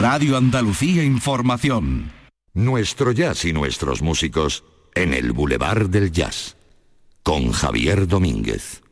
Radio Andalucía Información. Nuestro jazz y nuestros músicos en el Boulevard del Jazz. Con Javier Domínguez.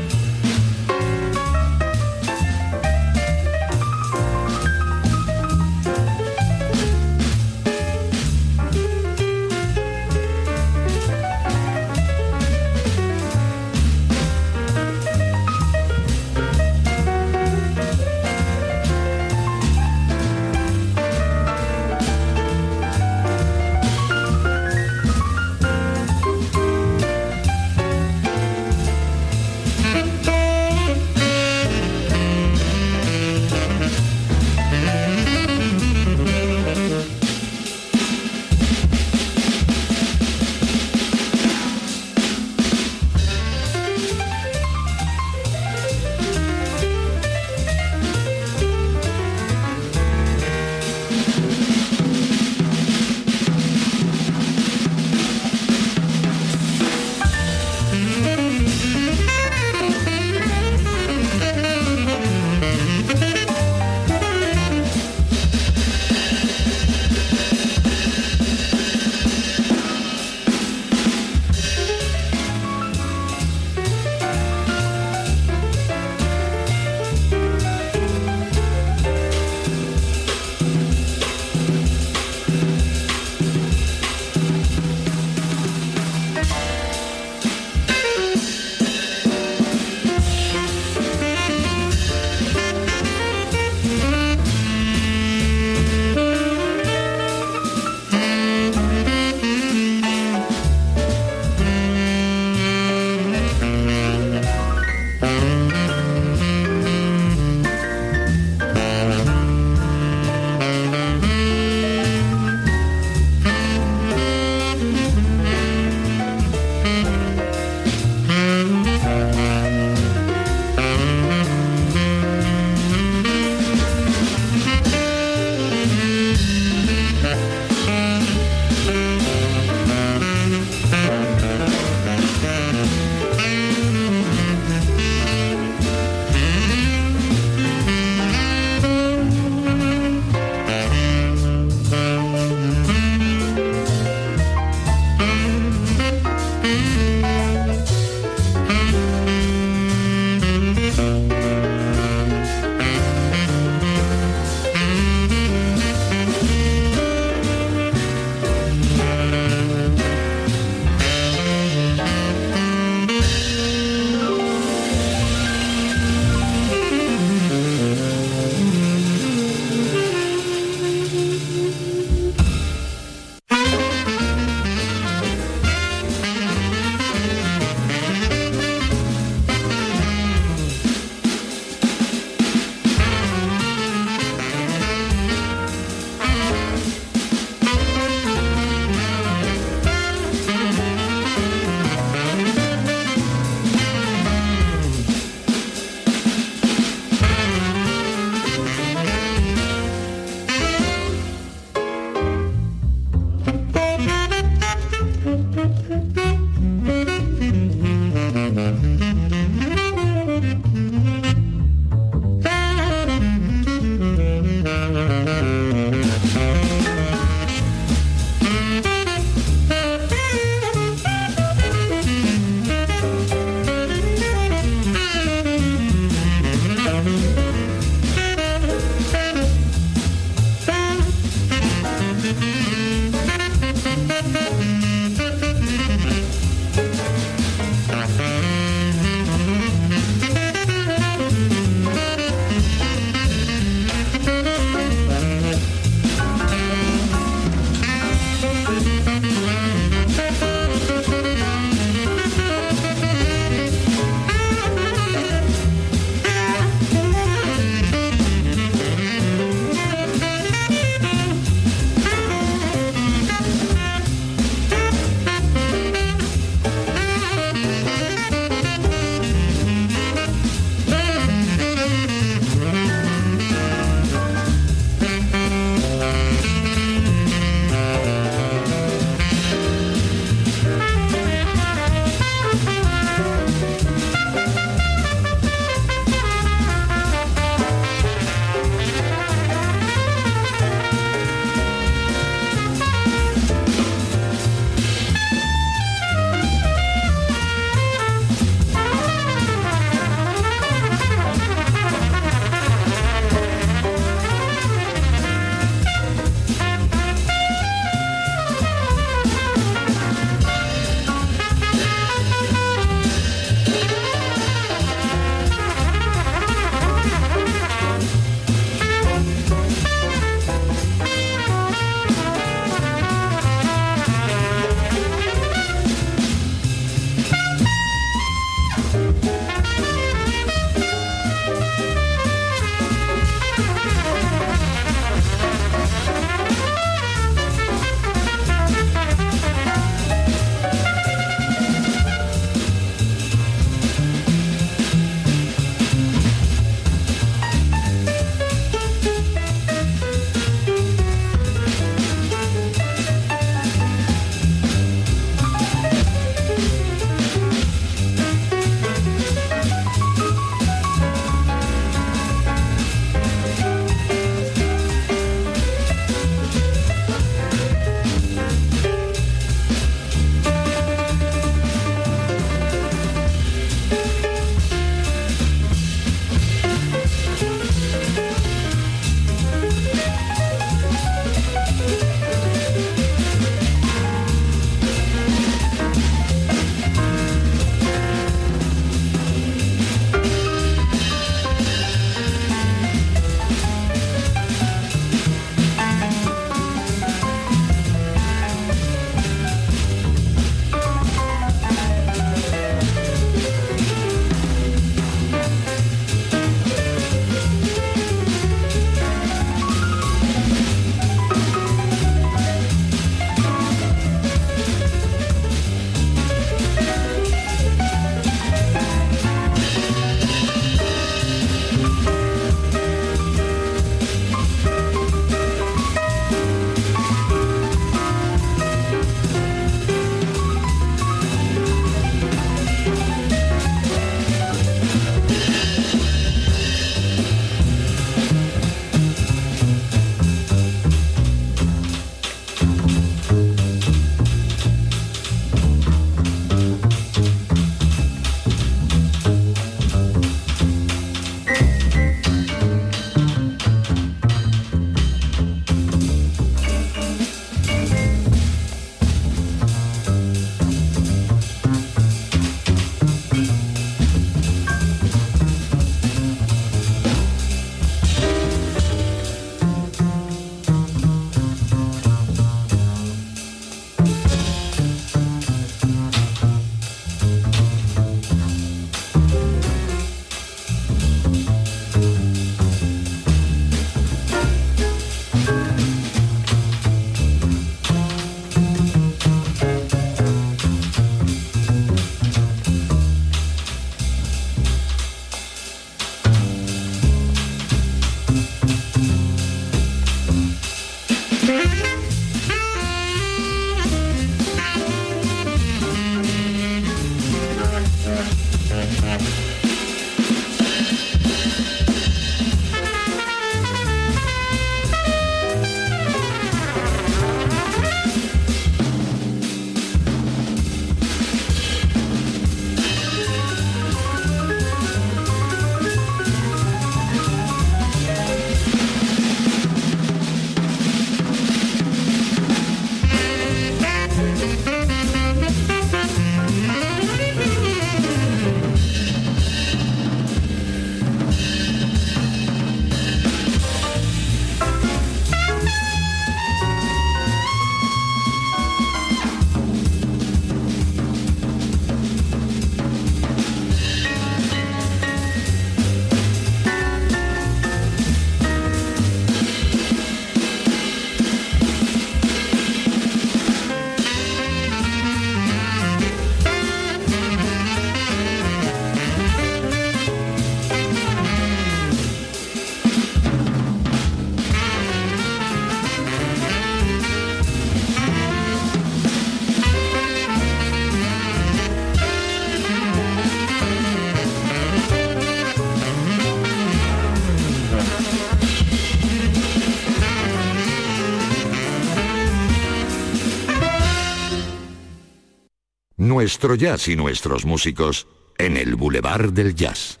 Nuestro jazz y nuestros músicos en el Boulevard del Jazz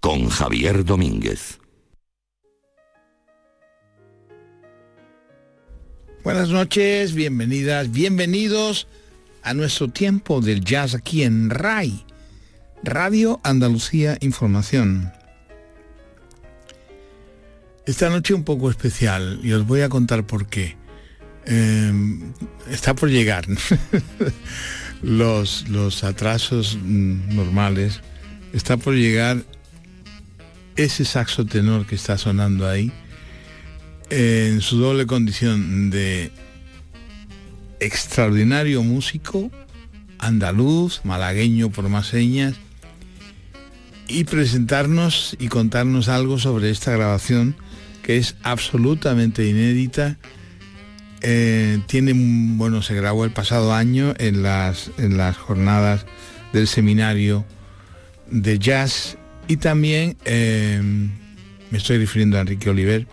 con Javier Domínguez. Buenas noches, bienvenidas, bienvenidos a nuestro tiempo del jazz aquí en RAI, Radio Andalucía Información. Esta noche un poco especial y os voy a contar por qué. Em, está por llegar los, los atrasos mm, normales. Está por llegar ese saxo tenor que está sonando ahí en su doble condición de extraordinario músico, andaluz, malagueño por más señas, y presentarnos y contarnos algo sobre esta grabación que es absolutamente inédita. Eh, tiene, bueno, se grabó el pasado año en las, en las jornadas del seminario de jazz y también eh, me estoy refiriendo a Enrique Oliver.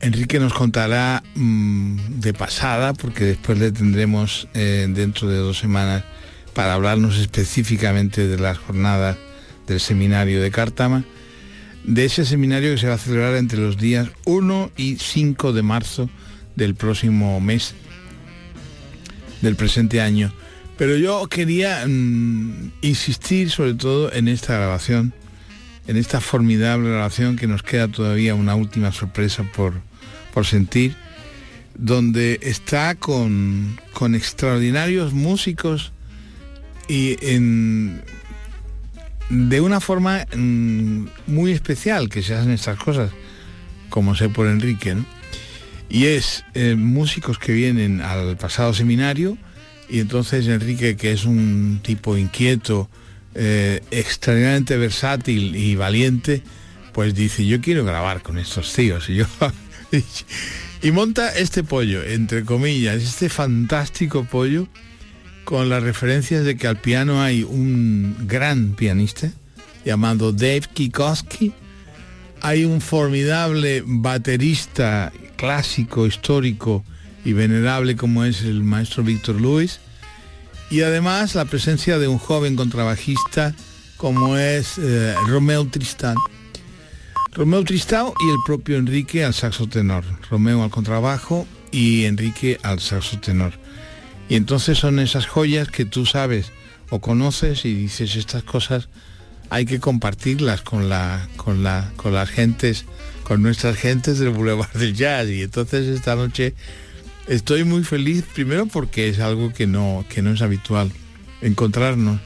Enrique nos contará mm, de pasada, porque después le tendremos eh, dentro de dos semanas para hablarnos específicamente de las jornadas del seminario de Cártama de ese seminario que se va a celebrar entre los días 1 y 5 de marzo del próximo mes del presente año. Pero yo quería mm, insistir sobre todo en esta grabación, en esta formidable grabación que nos queda todavía una última sorpresa por, por sentir, donde está con, con extraordinarios músicos y en de una forma mm, muy especial que se hacen estas cosas, como sé por Enrique, y es eh, músicos que vienen al pasado seminario y entonces Enrique, que es un tipo inquieto, eh, extraordinariamente versátil y valiente, pues dice, yo quiero grabar con estos tíos. Y, yo, y monta este pollo, entre comillas, este fantástico pollo con las referencias de que al piano hay un gran pianista llamado Dave Kikoski, hay un formidable baterista clásico, histórico y venerable como es el maestro Víctor Lewis, y además la presencia de un joven contrabajista como es eh, Romeo Tristán. Romeo Tristán y el propio Enrique al saxo tenor, Romeo al contrabajo y Enrique al saxo tenor. Y entonces son esas joyas que tú sabes o conoces y dices estas cosas hay que compartirlas con la con la con las gentes con nuestras gentes del Boulevard del Jazz y entonces esta noche estoy muy feliz primero porque es algo que no que no es habitual encontrarnos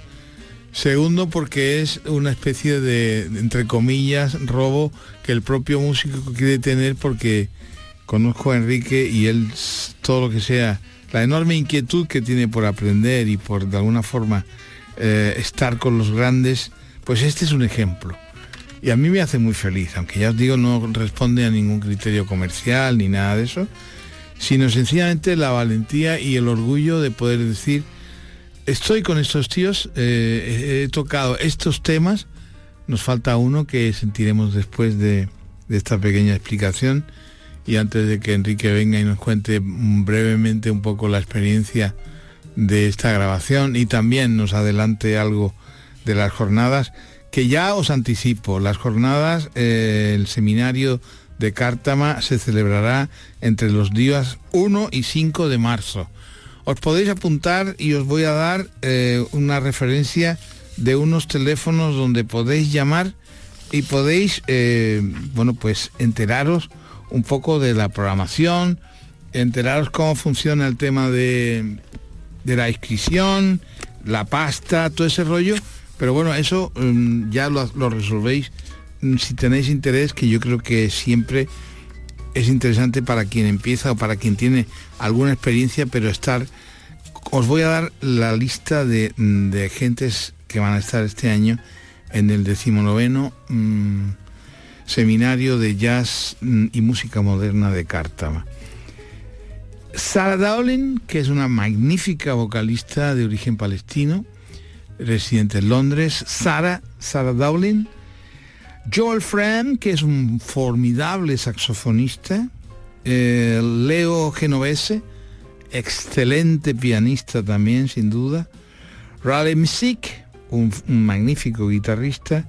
segundo porque es una especie de entre comillas robo que el propio músico quiere tener porque conozco a Enrique y él todo lo que sea la enorme inquietud que tiene por aprender y por de alguna forma eh, estar con los grandes, pues este es un ejemplo. Y a mí me hace muy feliz, aunque ya os digo, no responde a ningún criterio comercial ni nada de eso, sino sencillamente la valentía y el orgullo de poder decir, estoy con estos tíos, eh, he tocado estos temas, nos falta uno que sentiremos después de esta pequeña explicación, y antes de que Enrique venga y nos cuente brevemente un poco la experiencia de esta grabación y también nos adelante algo de las jornadas, que ya os anticipo, las jornadas, eh, el seminario de Cártama se celebrará entre los días 1 y 5 de marzo. Os podéis apuntar y os voy a dar eh, una referencia de unos teléfonos donde podéis llamar y podéis, eh, bueno, pues enteraros un poco de la programación, enteraros cómo funciona el tema de, la inscripción, la pasta, todo ese rollo. Pero bueno, eso mm, ya lo, resolvéis mm, si tenéis interés, que yo creo que siempre es interesante para quien empieza o para quien tiene alguna experiencia, pero estar... Os voy a dar la lista de, mm, de gentes que van a estar este año en el decimonoveno Seminario de Jazz mm, y Música Moderna de Cártama. Sarah Dowling, que es una magnífica vocalista de origen palestino, residente en Londres. Sarah, Sarah Dowling. Joel Fram, que es un formidable saxofonista. Eh, Leo Genovese, excelente pianista también, sin duda. Raleigh Music, un, magnífico guitarrista.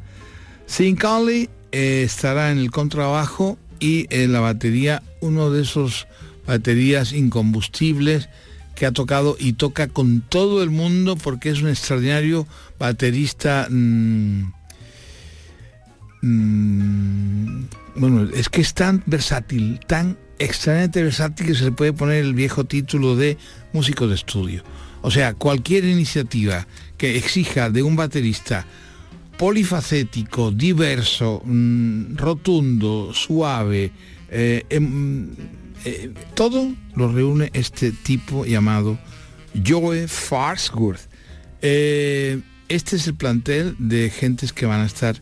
Sin Conley eh, estará en el contrabajo y en la batería uno de esos baterías incombustibles que ha tocado y toca con todo el mundo porque es un extraordinario baterista. Mm, mm, bueno, es que es tan versátil, tan extrañamente versátil que se le puede poner el viejo título de músico de estudio. O sea, cualquier iniciativa que exija de un baterista polifacético, diverso, mm, rotundo, suave, eh, em, eh, todo lo reúne este tipo llamado Joe Farsworth. Eh, este es el plantel de gentes que van a estar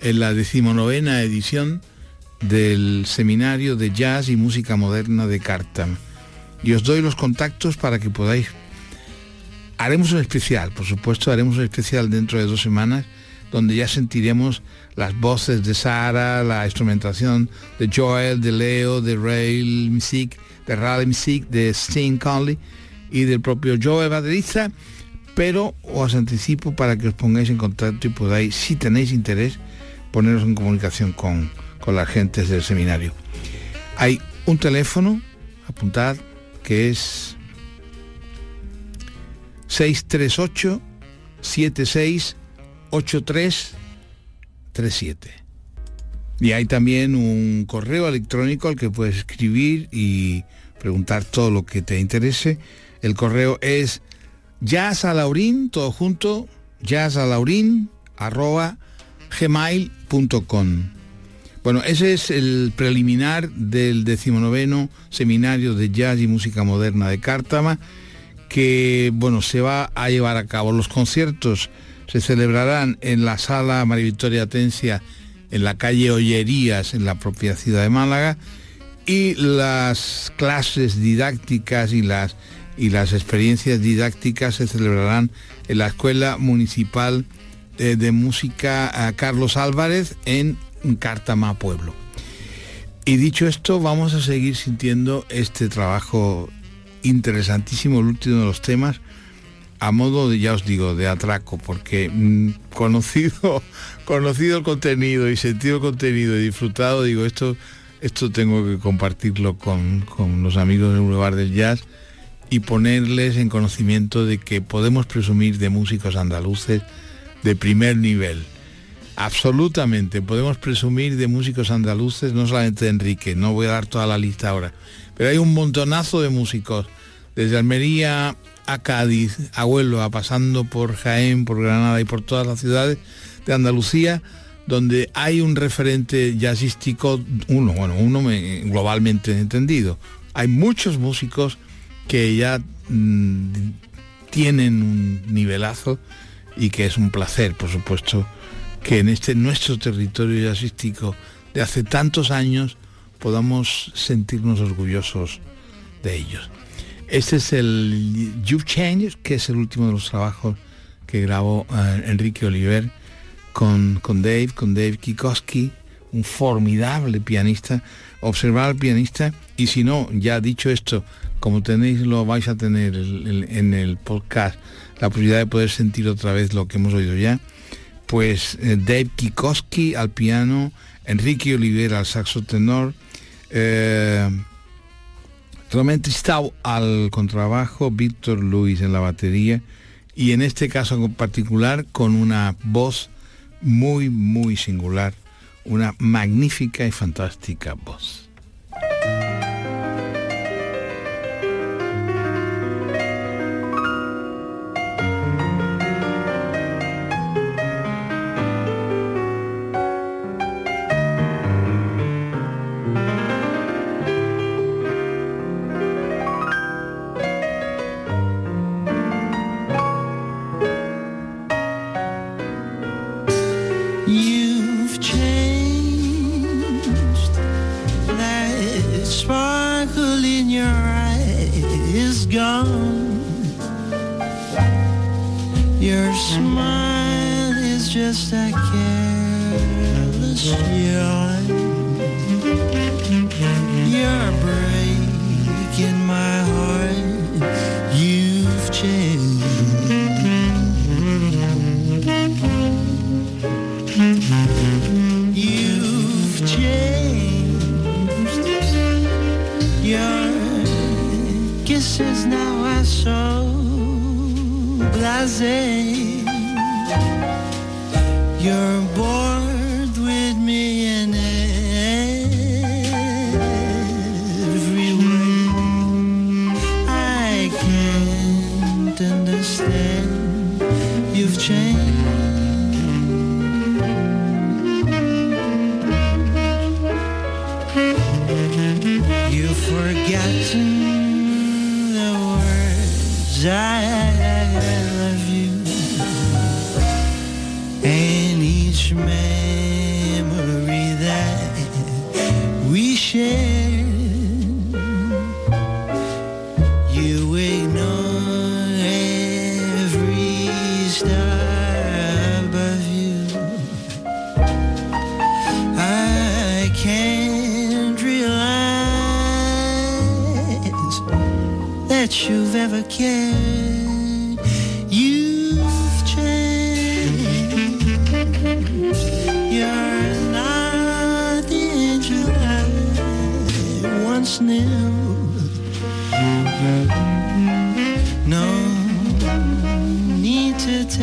en la decimonovena edición del Seminario de Jazz y Música Moderna de Cartam. Y os doy los contactos para que podáis... Haremos un especial, por supuesto, haremos un especial dentro de dos semanas, donde ya sentiremos las voces de Sara, la instrumentación de Joel, de Leo, de Rail Music, de Raleigh Music, de Sting Conley y del propio Joel baterista, pero os anticipo para que os pongáis en contacto y podáis, si tenéis interés, poneros en comunicación con, con las gentes del seminario. Hay un teléfono, apuntad, que es 638 76 8337. Y hay también un correo electrónico al que puedes escribir y preguntar todo lo que te interese. El correo es jazzalaurin, todo junto, jazzalaurin, arroba gmail.com. Bueno, ese es el preliminar del decimonoveno seminario de jazz y música moderna de Cártama, que bueno, se va a llevar a cabo. Los conciertos se celebrarán en la sala María Victoria Atencia, en la calle Ollerías, en la propia ciudad de Málaga, y las clases didácticas y las, y las experiencias didácticas se celebrarán en la Escuela Municipal de, Música Carlos Álvarez en Cártama Pueblo. Y dicho esto, vamos a seguir sintiendo este trabajo interesantísimo, el último de los temas, a modo de, ya os digo, de atraco, porque mm, conocido, conocido el contenido y sentido el contenido y disfrutado, digo, esto, esto tengo que compartirlo con, con los amigos del Boulevard del Jazz y ponerles en conocimiento de que podemos presumir de músicos andaluces de primer nivel. Absolutamente, podemos presumir de músicos andaluces, no solamente de Enrique, no voy a dar toda la lista ahora, pero hay un montonazo de músicos, desde Almería a Cádiz, a Huelva, pasando por Jaén, por Granada y por todas las ciudades de Andalucía, donde hay un referente jazzístico, uno, bueno, uno globalmente entendido. Hay muchos músicos que ya mm, tienen un nivelazo y que es un placer, por supuesto, que en este nuestro territorio jazzístico de hace tantos años podamos sentirnos orgullosos de ellos. Este es el You've Changed, que es el último de los trabajos que grabó eh, Enrique Oliver con, con Dave, con Dave Kikoski, un formidable pianista. Observar al pianista y si no, ya dicho esto, como tenéis, lo vais a tener en el podcast, la posibilidad de poder sentir otra vez lo que hemos oído ya pues eh, Dave Kikoski al piano, Enrique Olivera al saxo tenor, eh, Stau al contrabajo, Víctor Luis en la batería y en este caso en particular con una voz muy muy singular, una magnífica y fantástica voz. Your smile is just a careless yawn. You're breaking my heart. fazer. You're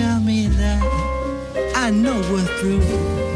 tell me that I know we're through.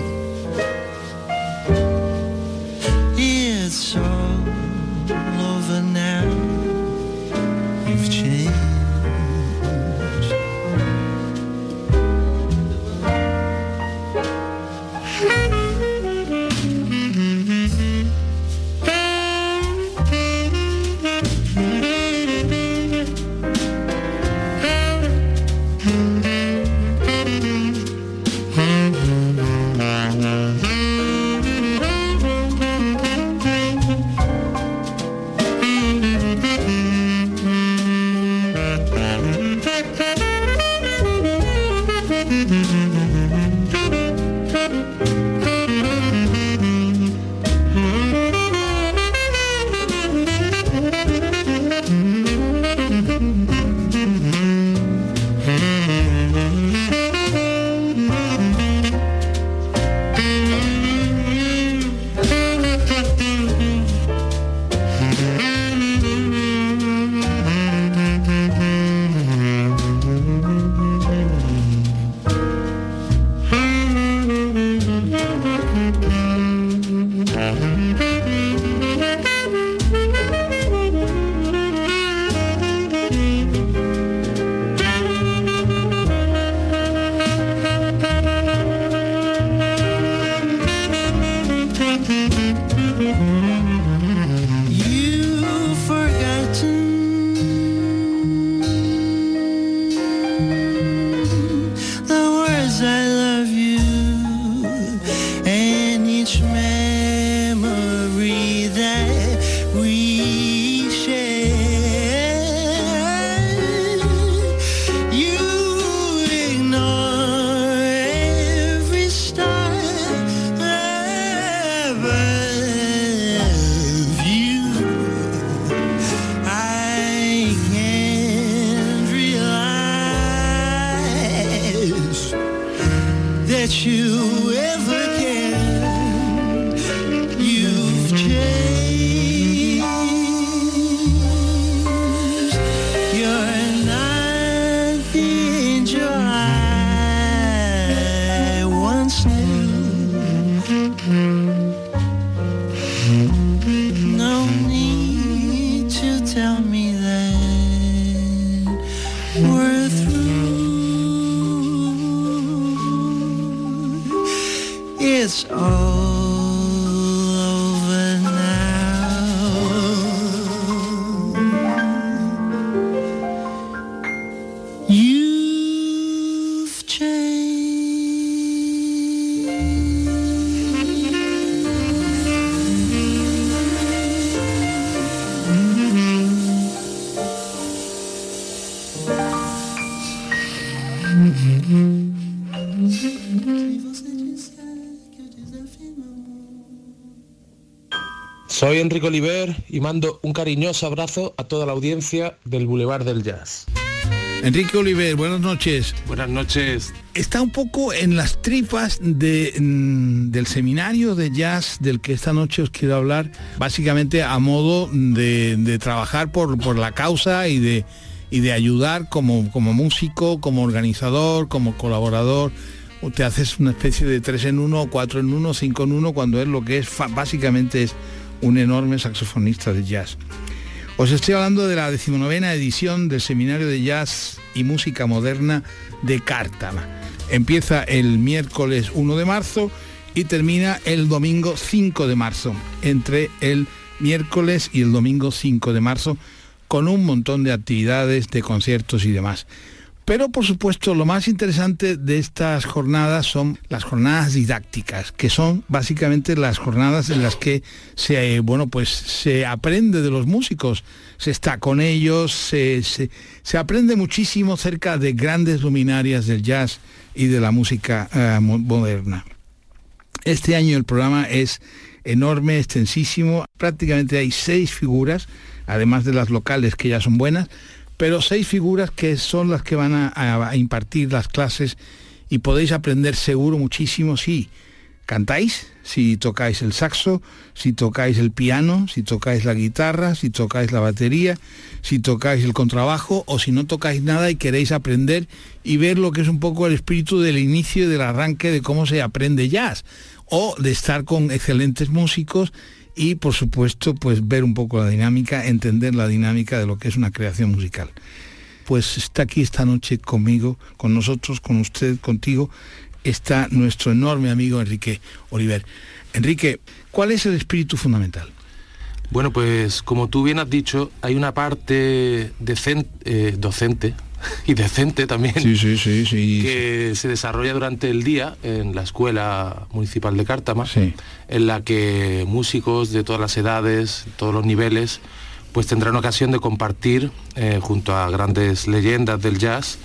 Enrique Oliver y mando un cariñoso abrazo a toda la audiencia del Boulevard del Jazz. Enrique Oliver, buenas noches. Buenas noches. Está un poco en las tripas de, mm, del seminario de jazz del que esta noche os quiero hablar, básicamente a modo de, de trabajar por, por, la causa y de, y de ayudar como, como músico, como organizador, como colaborador. Te haces una especie de tres en uno, cuatro en uno, cinco en uno, cuando es lo que es, básicamente es un enorme saxofonista de jazz. Os estoy hablando de la decimonovena edición del Seminario de Jazz y Música Moderna de Cártama. Empieza el miércoles 1 de marzo y termina el domingo 5 de marzo. Entre el miércoles y el domingo 5 de marzo con un montón de actividades, de conciertos y demás. Pero por supuesto lo más interesante de estas jornadas son las jornadas didácticas, que son básicamente las jornadas en las que se, bueno, pues se aprende de los músicos, se está con ellos, se, se, se aprende muchísimo cerca de grandes luminarias del jazz y de la música eh, moderna. Este año el programa es enorme, extensísimo, prácticamente hay seis figuras, además de las locales que ya son buenas, pero seis figuras que son las que van a, impartir las clases y podéis aprender seguro muchísimo si cantáis, si tocáis el saxo, si tocáis el piano, si tocáis la guitarra, si tocáis la batería, si tocáis el contrabajo o si no tocáis nada y queréis aprender y ver lo que es un poco el espíritu del inicio y del arranque de cómo se aprende jazz o de estar con excelentes músicos y por supuesto pues ver un poco la dinámica, entender la dinámica de lo que es una creación musical. Pues está aquí esta noche conmigo, con nosotros, con usted, contigo, está nuestro enorme amigo Enrique Oliver. Enrique, ¿cuál es el espíritu fundamental? Bueno, pues como tú bien has dicho, hay una parte decente, eh, docente y decente también sí, sí, sí, que se desarrolla durante el día en la Escuela Municipal de Cártama, en la que músicos de todas las edades, todos los niveles, pues tendrán ocasión de compartir eh, junto a grandes leyendas del jazz,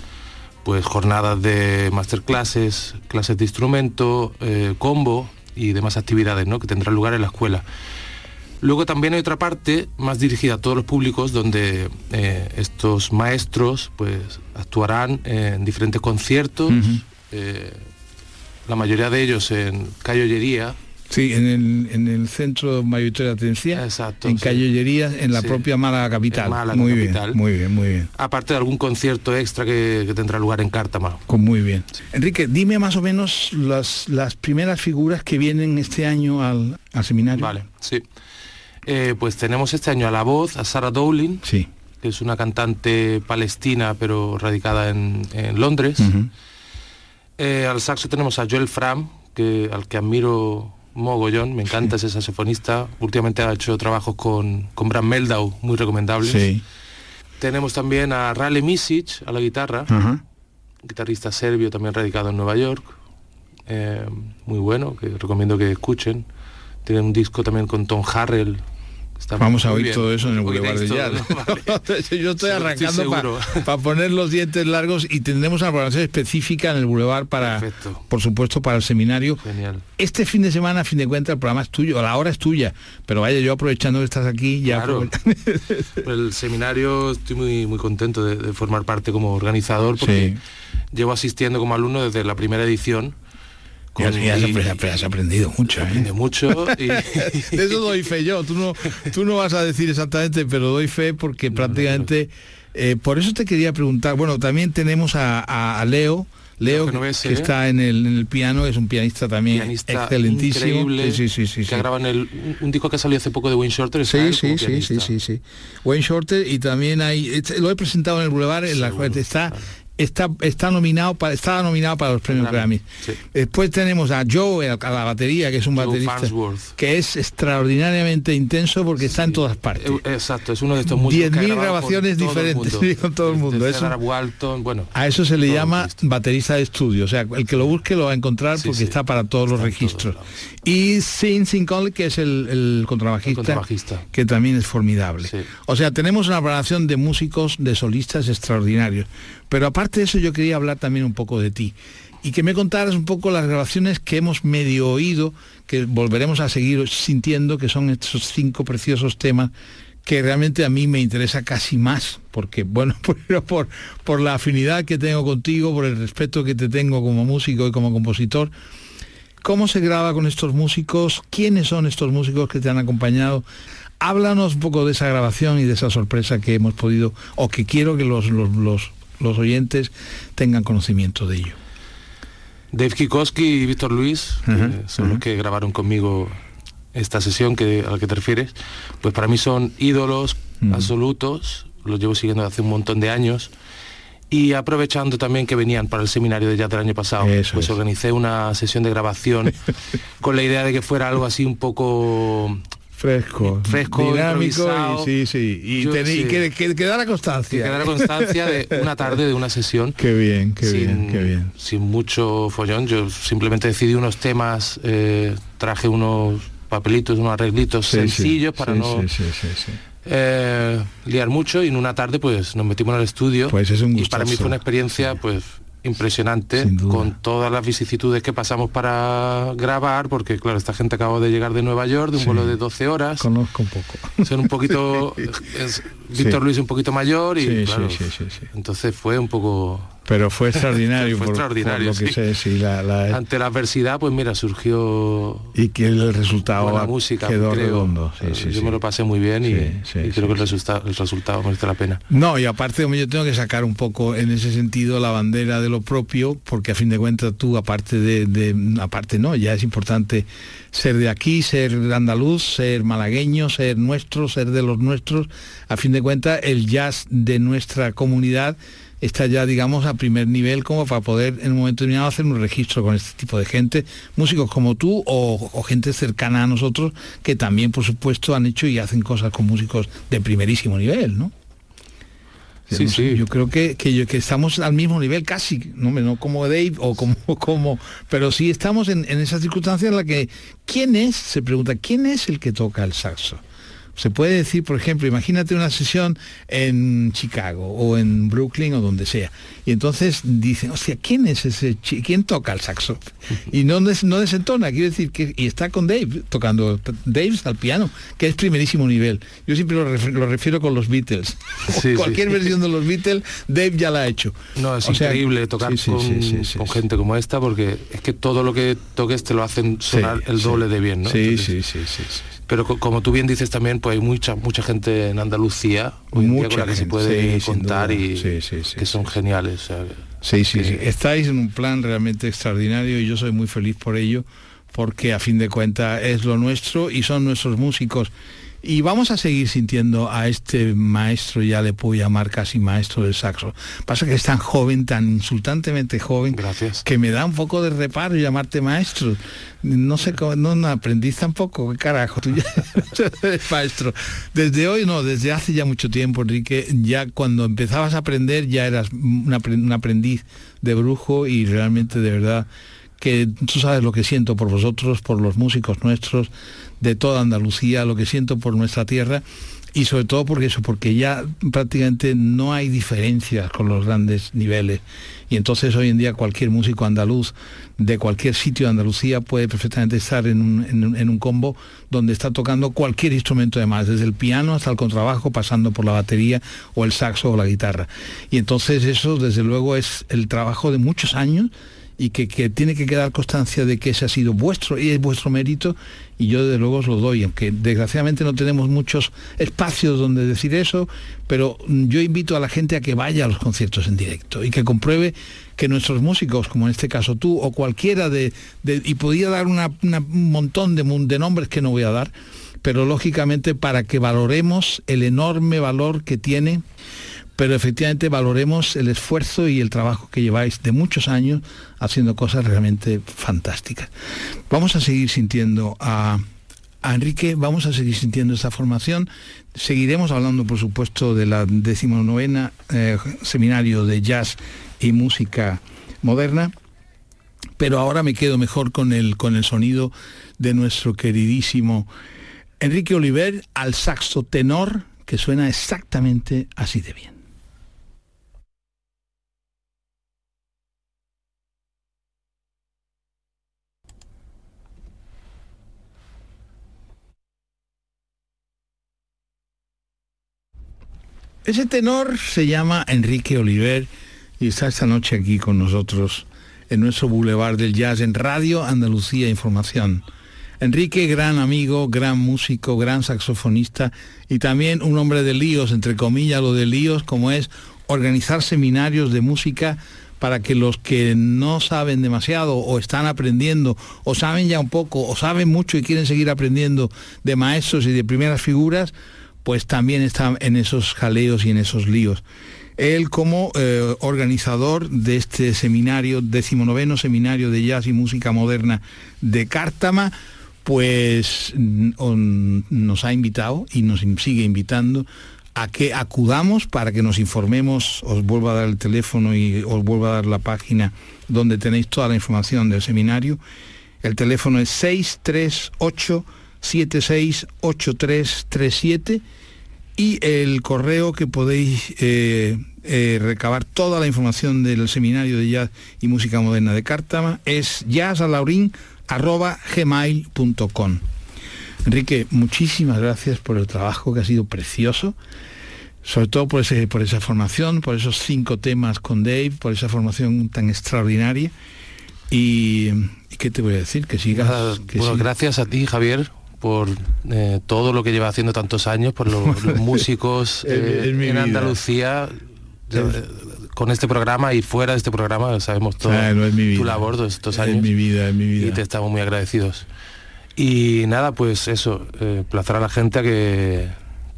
pues jornadas de masterclasses, clases de instrumento, eh, combo y demás actividades ¿no? que tendrán lugar en la escuela. Luego también hay otra parte más dirigida a todos los públicos donde eh, estos maestros pues actuarán en diferentes conciertos, uh -huh. eh, la mayoría de ellos en Cayollería. Sí, en el, en el centro mayoritario de atención, Exacto, en sí. En la Sí. propia Málaga capital. Málaga muy capital. bien, muy bien, muy bien. Aparte de algún concierto extra que, que tendrá lugar en Cártama. Con muy bien. Enrique, dime más o menos las, las primeras figuras que vienen este año al, al seminario. Vale, sí. Eh, pues tenemos este año a la voz a Sarah Dowling, Sí. que es una cantante palestina pero radicada en, en Londres. Eh, al saxo tenemos a Joel Fram, que, al que admiro mogollón, me encanta ese saxofonista. Últimamente ha hecho trabajos con, con Bram Meldau, muy recomendables. Sí. Tenemos también a Rale Misic a la guitarra, guitarrista serbio también radicado en Nueva York. Eh, muy bueno, que recomiendo que escuchen. Tiene un disco también con Tom Harrell. Vamos a oír bien. todo eso en el Boulevard de. Vale. Yo estoy arrancando para poner los dientes largos y tendremos una programación específica en el Boulevard para, Perfecto. por supuesto, para el seminario. Genial. Este fin de semana, a fin de cuentas, el programa es tuyo, la hora es tuya, pero vaya, yo aprovechando que estás aquí, ya Claro. El seminario estoy muy, muy contento de, de formar parte como organizador porque llevo asistiendo como alumno desde la primera edición. Has, y- apre- has aprendido mucho, aprende ¿eh? mucho y, De eso doy fe yo, tú no, tú no vas a decir exactamente, pero doy fe porque prácticamente... eh, por eso te quería preguntar, bueno, también tenemos a, Leo, Leo que ¿eh? está en el, en el piano, es un pianista también pianista excelentísimo. increíble sí, sí, sí, que sí. graba en el, un, disco que ha salido hace poco de Wayne Shorter Sí, sí, sí, sí, sí. Wayne Shorter y también hay, este, lo he presentado en el Boulevard, en la está. Está, está nominado para, estaba nominado para los premios Grammy, sí. Después tenemos a Joe a la batería, que es un Joe baterista Farnsworth. que es extraordinariamente intenso porque está en todas partes. Eh, Exacto, es uno de estos músicos que ha 10.000 grabado con grabaciones todo diferentes, sí, con todo el mundo. Eso- Walton, bueno. A eso se le todo llama baterista de estudio, o sea, el que lo busque lo va a encontrar Sí, porque está para todos los Está registros. Y Sin Sin que es el, el contrabajista, El contrabajista. que también es formidable. O sea, tenemos una programación de músicos, de solistas extraordinarios. Pero aparte de eso, yo quería hablar también un poco de ti. Y que me contaras un poco las grabaciones que hemos medio oído, que volveremos a seguir sintiendo, que son estos cinco preciosos temas que realmente a mí me interesa casi más, porque bueno, pero por, por la afinidad que tengo contigo, por el respeto que te tengo como músico y como compositor. ¿Cómo se graba con estos músicos? ¿Quiénes son estos músicos que te han acompañado? Háblanos un poco de esa grabación y de esa sorpresa que hemos podido, o que quiero que los, oyentes tengan conocimiento de ello. Dave Kikoski y Víctor Luis son los que grabaron conmigo esta sesión que, a la que te refieres, pues para mí son ídolos absolutos, los llevo siguiendo hace un montón de años. Y aprovechando también que venían para el seminario de jazz del año pasado, pues organicé una sesión de grabación con la idea de que fuera algo así un poco fresco, fresco, dinámico y sí, sí, y, que, quedara constancia. Que quedara constancia de una tarde de una sesión. Qué bien, qué bien, qué bien. Sin mucho follón, yo simplemente decidí unos temas, eh, traje unos papelitos, unos arreglitos sencillos para no eh, liar mucho. Y en una tarde pues nos metimos en el estudio. Pues es un y para mí fue una experiencia pues impresionante con todas las vicisitudes que pasamos para grabar, porque claro, esta gente acaba de llegar de Nueva York, de un vuelo de 12 horas. Conozco un poco. Son un poquito, Víctor Luis un poquito mayor y claro, entonces fue un poco pero fue extraordinario. fue extraordinario. Ante la adversidad, pues mira, surgió. Y que el resultado la música, quedó creo. redondo. yo me lo pasé muy bien y, creo que el resultado, el resultado merece la pena. No, y aparte, yo tengo que sacar un poco en ese sentido la bandera de lo propio, porque a fin de cuentas tú, aparte de, de aparte no, ya es importante ser de aquí, ser andaluz, ser malagueño, ser nuestro, ser de los nuestros. A fin de cuentas, el jazz de nuestra comunidad está ya, digamos, a primer nivel como para poder en un momento determinado hacer un registro con este tipo de gente, músicos como tú o, gente cercana a nosotros que también, por supuesto, han hecho y hacen cosas con músicos de primerísimo nivel, ¿no? Sí, sí. Yo creo que, que, estamos al mismo nivel casi, no, no como Dave o como, como pero sí estamos en, en esa circunstancia en la que, ¿quién es? Se pregunta, ¿quién es el que toca el saxo? Se puede decir, por ejemplo, imagínate una sesión en Chicago o en Brooklyn o donde sea. Y entonces dicen, hostia, ¿quién es ese ¿Quién toca el saxo? Y no, no desentona, quiero decir que y está con Dave tocando Dave al piano, que es primerísimo nivel. Yo siempre lo, refiero, con los Beatles. Cualquier versión de los Beatles, Dave ya la ha hecho. No, es increíble tocar con, gente como esta porque es que todo lo que toques te lo hacen sonar el doble de bien, ¿no? Sí, sí, sí, sí. Pero como tú bien dices también, pues hay mucha mucha gente en Andalucía hoy con la que se puede contar y que son geniales. sí, sí, sí. Estáis en un plan realmente extraordinario y yo soy muy feliz por ello, porque a fin de cuentas es lo nuestro y son nuestros músicos y vamos a seguir sintiendo a este maestro, ya le puedo llamar casi maestro del saxo. Pasa que es tan joven, tan insultantemente joven, Gracias. que me da un poco de reparo llamarte maestro. No sé cómo, no, aprendís tampoco, qué carajo, tú ya eres maestro. Desde hoy no, desde hace ya mucho tiempo, Enrique, ya cuando empezabas a aprender ya eras un aprendiz de brujo y realmente de verdad que tú sabes lo que siento por vosotros, por los músicos nuestros, de toda Andalucía, lo que siento por nuestra tierra y sobre todo porque eso, porque ya prácticamente no hay diferencias con los grandes niveles. Y entonces hoy en día cualquier músico andaluz de cualquier sitio de Andalucía puede perfectamente estar en un, en un combo donde está tocando cualquier instrumento de más, desde el piano hasta el contrabajo, pasando por la batería o el saxo o la guitarra. Y entonces eso desde luego es el trabajo de muchos años y que, tiene que quedar constancia de que ese ha sido vuestro y es vuestro mérito y yo desde luego os lo doy, aunque desgraciadamente no tenemos muchos espacios donde decir eso, pero yo invito a la gente a que vaya a los conciertos en directo y que compruebe que nuestros músicos, como en este caso tú o cualquiera de, y podía dar un montón de nombres que no voy a dar, pero lógicamente para que valoremos el enorme valor que tiene pero efectivamente valoremos el esfuerzo y el trabajo que lleváis de muchos años haciendo cosas realmente fantásticas. Vamos a seguir sintiendo a, Enrique, vamos a seguir sintiendo esta formación. Seguiremos hablando, por supuesto, de la decimonovena eh, seminario de jazz y música moderna, pero ahora me quedo mejor con el, con el sonido de nuestro queridísimo Enrique Oliver al saxo tenor, que suena exactamente así de bien. Ese tenor se llama Enrique Oliver y está esta noche aquí con nosotros en nuestro Boulevard del Jazz en Radio Andalucía Información. Enrique, gran amigo, gran músico, gran saxofonista y también un hombre de líos, entre comillas lo de líos, como es organizar seminarios de música para que los que no saben demasiado o están aprendiendo o saben ya un poco o saben mucho y quieren seguir aprendiendo de maestros y de primeras figuras, pues también está en esos jaleos y en esos líos. Él como eh, organizador de este seminario, decimonoveno seminario de jazz y música moderna de Cártama, pues mm, nos ha invitado y nos sigue invitando a que acudamos para que nos informemos, os vuelvo a dar el teléfono y os vuelvo a dar la página donde tenéis toda la información del seminario. El teléfono es 638 768337 y el correo que podéis eh, eh, recabar toda la información del seminario de jazz y música moderna de Cártama es jazzalaurin.gmail.com Enrique, muchísimas gracias por el trabajo que ha sido precioso, sobre todo por, ese, por esa formación, por esos cinco temas con Dave, por esa formación tan extraordinaria. Y, ¿qué te voy a decir? Que sigas... bueno, gracias a ti, Javier, por eh, todo lo que lleva haciendo tantos años, por los, músicos eh, en Andalucía. con este programa y fuera de este programa sabemos todo ah, tu labor de estos años. mi vida, mi vida. Y te estamos muy agradecidos. Y nada, pues eso, eh, plazar a la gente a que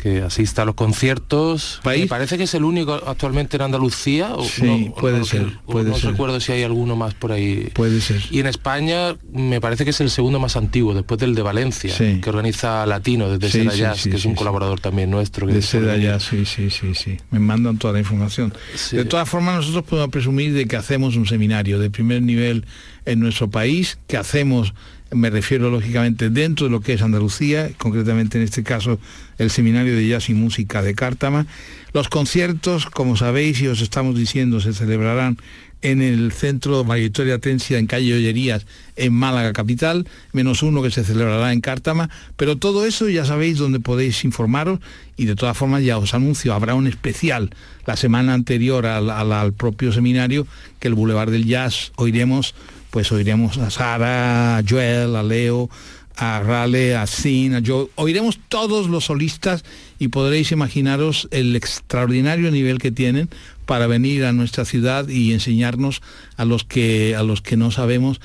que asista a los conciertos. Me parece que es el único actualmente en Andalucía. sí, puede ser. Puede no ser. recuerdo si hay alguno más por ahí. Puede ser. Y en España me parece que es el segundo más antiguo, después del de Valencia, que organiza Latino desde Seda Jazz, que es un colaborador también nuestro. de Seda Jazz, sí, sí, sí, sí. Me mandan toda la información. De todas formas, nosotros podemos presumir de que hacemos un seminario de primer nivel en nuestro país, que hacemos me refiero lógicamente dentro de lo que es Andalucía, concretamente en este caso el Seminario de Jazz y Música de Cártama. Los conciertos, como sabéis y os estamos diciendo, se celebrarán en el Centro María Victoria Atencia en calle Ollerías, en Málaga capital, menos uno que se celebrará en Cártama, pero todo eso ya sabéis dónde podéis informaros y de todas formas ya os anuncio, habrá un especial la semana anterior al, al propio seminario que el Boulevard del Jazz oiremos pues oiremos a Sara, a Joel, a Leo, a Rale, a Sin, a Joe. Oiremos todos los solistas y podréis imaginaros el extraordinario nivel que tienen para venir a nuestra ciudad y enseñarnos a los que, a los que no sabemos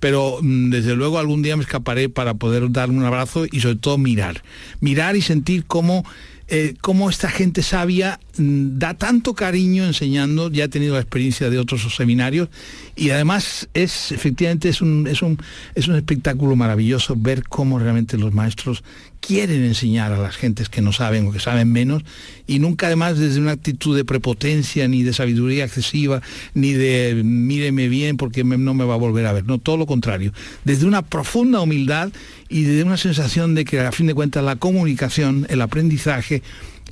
pero mm, desde luego algún día me escaparé para poder darme un abrazo y sobre todo mirar, mirar y sentir cómo eh, cómo esta gente sabia mm, da tanto cariño enseñando, ya he tenido la experiencia de otros seminarios y además es efectivamente es un, es un, es un espectáculo maravilloso ver cómo realmente los maestros quieren enseñar a las gentes que no saben o que saben menos y nunca además desde una actitud de prepotencia ni de sabiduría excesiva ni de míreme bien porque no me va a volver a ver, no, todo lo contrario, desde una profunda humildad y desde una sensación de que a fin de cuentas la comunicación, el aprendizaje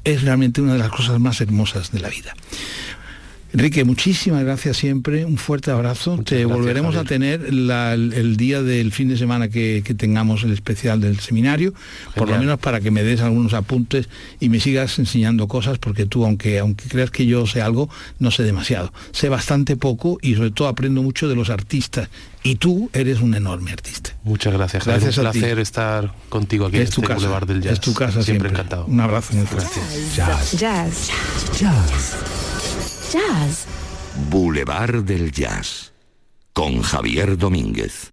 es realmente una de las cosas más hermosas de la vida. Enrique, muchísimas gracias siempre, un fuerte abrazo. Te volveremos a tener el, día del fin de semana que, tengamos el especial del seminario, por lo menos para que me des algunos apuntes y me sigas enseñando cosas, porque tú, aunque, aunque creas que yo sé algo, no sé demasiado. Sé bastante poco y sobre todo aprendo mucho de los artistas. Y tú eres un enorme artista. Muchas gracias. Gracias. Es un placer estar contigo aquí es en tu este casa. del Jazz. Es tu casa siempre. encantado. Un abrazo muy fuerte. Jazz. Jazz. Jazz. Boulevard del Jazz con Javier Domínguez.